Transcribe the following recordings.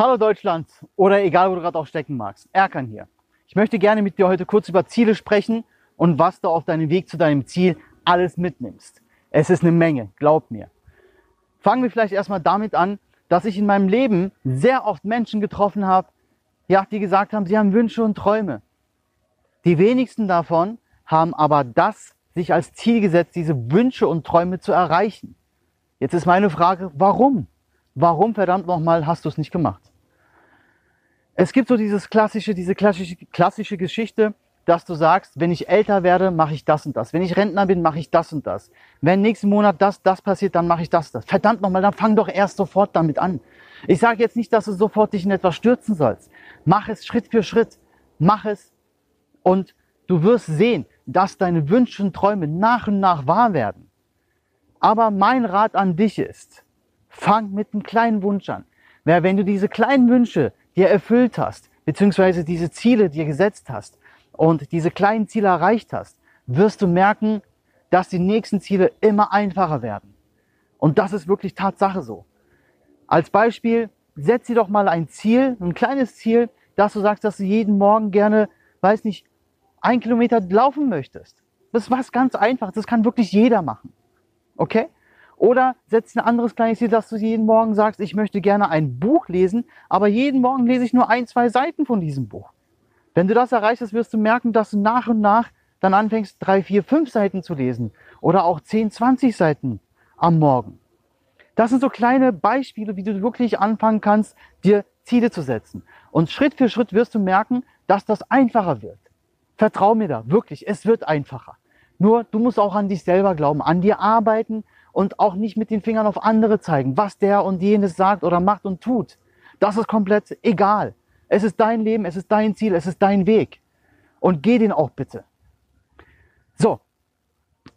Hallo Deutschland oder egal, wo du gerade auch stecken magst. Erkan hier. Ich möchte gerne mit dir heute kurz über Ziele sprechen und was du auf deinem Weg zu deinem Ziel alles mitnimmst. Es ist eine Menge, glaub mir. Fangen wir vielleicht erstmal damit an, dass ich in meinem Leben sehr oft Menschen getroffen habe, ja, die gesagt haben, sie haben Wünsche und Träume. Die wenigsten davon haben aber das sich als Ziel gesetzt, diese Wünsche und Träume zu erreichen. Jetzt ist meine Frage, warum? Warum verdammt nochmal hast du es nicht gemacht? Es gibt so dieses klassische, diese klassische, klassische Geschichte, dass du sagst, wenn ich älter werde, mache ich das und das. Wenn ich Rentner bin, mache ich das und das. Wenn nächsten Monat das, das passiert, dann mache ich das, das. Verdammt nochmal, dann fang doch erst sofort damit an. Ich sage jetzt nicht, dass du sofort dich in etwas stürzen sollst. Mach es Schritt für Schritt. Mach es und du wirst sehen, dass deine Wünsche und Träume nach und nach wahr werden. Aber mein Rat an dich ist, Fang mit einem kleinen Wunsch an. Weil wenn du diese kleinen Wünsche dir erfüllt hast, beziehungsweise diese Ziele dir gesetzt hast und diese kleinen Ziele erreicht hast, wirst du merken, dass die nächsten Ziele immer einfacher werden. Und das ist wirklich Tatsache so. Als Beispiel, setz dir doch mal ein Ziel, ein kleines Ziel, dass du sagst, dass du jeden Morgen gerne, weiß nicht, ein Kilometer laufen möchtest. Das ist was ganz Einfaches. Das kann wirklich jeder machen. Okay? Oder setz ein anderes kleines Ziel, dass du jeden Morgen sagst, ich möchte gerne ein Buch lesen, aber jeden Morgen lese ich nur ein, zwei Seiten von diesem Buch. Wenn du das erreichst, wirst du merken, dass du nach und nach dann anfängst, drei, vier, fünf Seiten zu lesen oder auch zehn, zwanzig Seiten am Morgen. Das sind so kleine Beispiele, wie du wirklich anfangen kannst, dir Ziele zu setzen. Und Schritt für Schritt wirst du merken, dass das einfacher wird. Vertrau mir da, wirklich, es wird einfacher. Nur du musst auch an dich selber glauben, an dir arbeiten und auch nicht mit den Fingern auf andere zeigen, was der und jenes sagt oder macht und tut. Das ist komplett egal. Es ist dein Leben, es ist dein Ziel, es ist dein Weg. Und geh den auch bitte. So.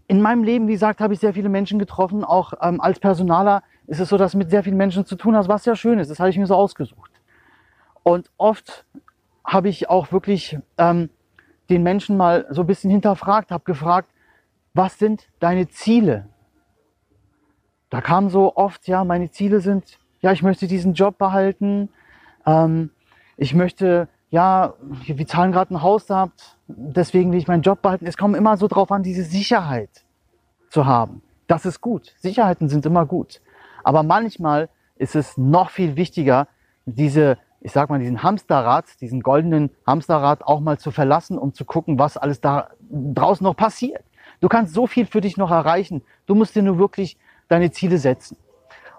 In meinem Leben, wie gesagt, habe ich sehr viele Menschen getroffen. Auch ähm, als Personaler ist es so, dass du mit sehr vielen Menschen zu tun hast, was sehr schön ist. Das habe ich mir so ausgesucht. Und oft habe ich auch wirklich ähm, den Menschen mal so ein bisschen hinterfragt, habe gefragt, was sind deine Ziele? Da kam so oft, ja, meine Ziele sind, ja, ich möchte diesen Job behalten, ähm, ich möchte, ja, wir zahlen gerade ein Haus habt, deswegen will ich meinen Job behalten. Es kommt immer so drauf an, diese Sicherheit zu haben. Das ist gut. Sicherheiten sind immer gut. Aber manchmal ist es noch viel wichtiger, diese, ich sag mal, diesen Hamsterrad, diesen goldenen Hamsterrad auch mal zu verlassen, um zu gucken, was alles da draußen noch passiert. Du kannst so viel für dich noch erreichen. Du musst dir nur wirklich deine Ziele setzen.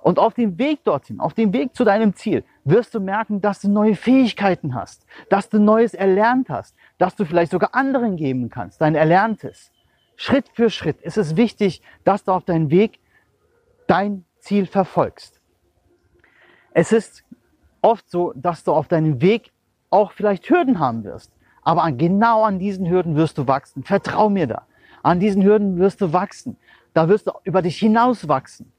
Und auf dem Weg dorthin, auf dem Weg zu deinem Ziel, wirst du merken, dass du neue Fähigkeiten hast, dass du Neues erlernt hast, dass du vielleicht sogar anderen geben kannst, dein Erlerntes. Schritt für Schritt ist es wichtig, dass du auf deinem Weg dein Ziel verfolgst. Es ist oft so, dass du auf deinem Weg auch vielleicht Hürden haben wirst. Aber genau an diesen Hürden wirst du wachsen. Vertrau mir da. An diesen Hürden wirst du wachsen. Da wirst du über dich hinauswachsen.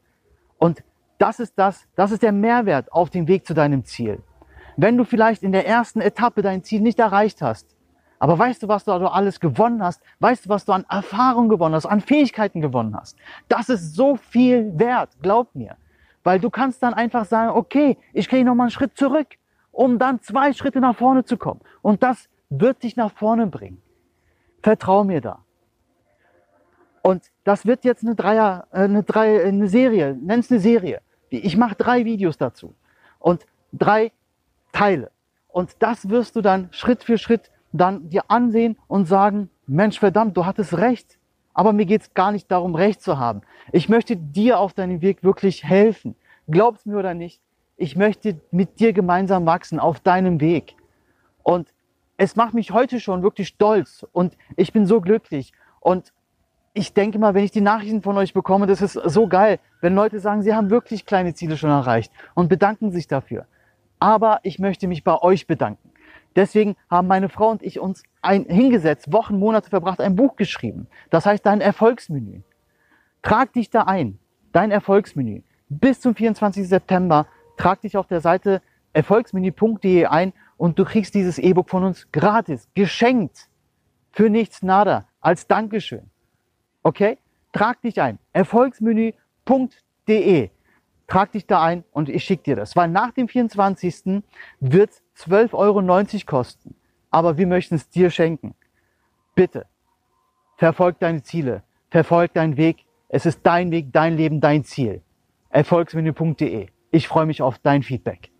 Und das ist das, das ist der Mehrwert auf dem Weg zu deinem Ziel. Wenn du vielleicht in der ersten Etappe dein Ziel nicht erreicht hast, aber weißt du, was du also alles gewonnen hast? Weißt du, was du an Erfahrung gewonnen hast, an Fähigkeiten gewonnen hast? Das ist so viel wert, glaub mir. Weil du kannst dann einfach sagen, okay, ich gehe nochmal einen Schritt zurück, um dann zwei Schritte nach vorne zu kommen. Und das wird dich nach vorne bringen. Vertrau mir da. Und das wird jetzt eine Dreier, äh, eine, drei, eine Serie, nenn's eine Serie. Ich mache drei Videos dazu und drei Teile. Und das wirst du dann Schritt für Schritt dann dir ansehen und sagen, Mensch, verdammt, du hattest recht. Aber mir geht's gar nicht darum, recht zu haben. Ich möchte dir auf deinem Weg wirklich helfen. Glaub's mir oder nicht. Ich möchte mit dir gemeinsam wachsen auf deinem Weg. Und es macht mich heute schon wirklich stolz und ich bin so glücklich. Und ich denke mal, wenn ich die Nachrichten von euch bekomme, das ist so geil, wenn Leute sagen, sie haben wirklich kleine Ziele schon erreicht und bedanken sich dafür. Aber ich möchte mich bei euch bedanken. Deswegen haben meine Frau und ich uns ein, hingesetzt, Wochen, Monate verbracht, ein Buch geschrieben. Das heißt dein Erfolgsmenü. Trag dich da ein, dein Erfolgsmenü. Bis zum 24. September trag dich auf der Seite erfolgsmenü.de ein und du kriegst dieses E-Book von uns gratis, geschenkt, für nichts nada, als Dankeschön. Okay? Trag dich ein. Erfolgsmenü.de. trag dich da ein und ich schicke dir das. Weil nach dem 24. wird 12,90 Euro kosten. Aber wir möchten es dir schenken. Bitte, verfolg deine Ziele, verfolg deinen Weg. Es ist dein Weg, dein Leben, dein Ziel. Erfolgsmenü.de. Ich freue mich auf dein Feedback.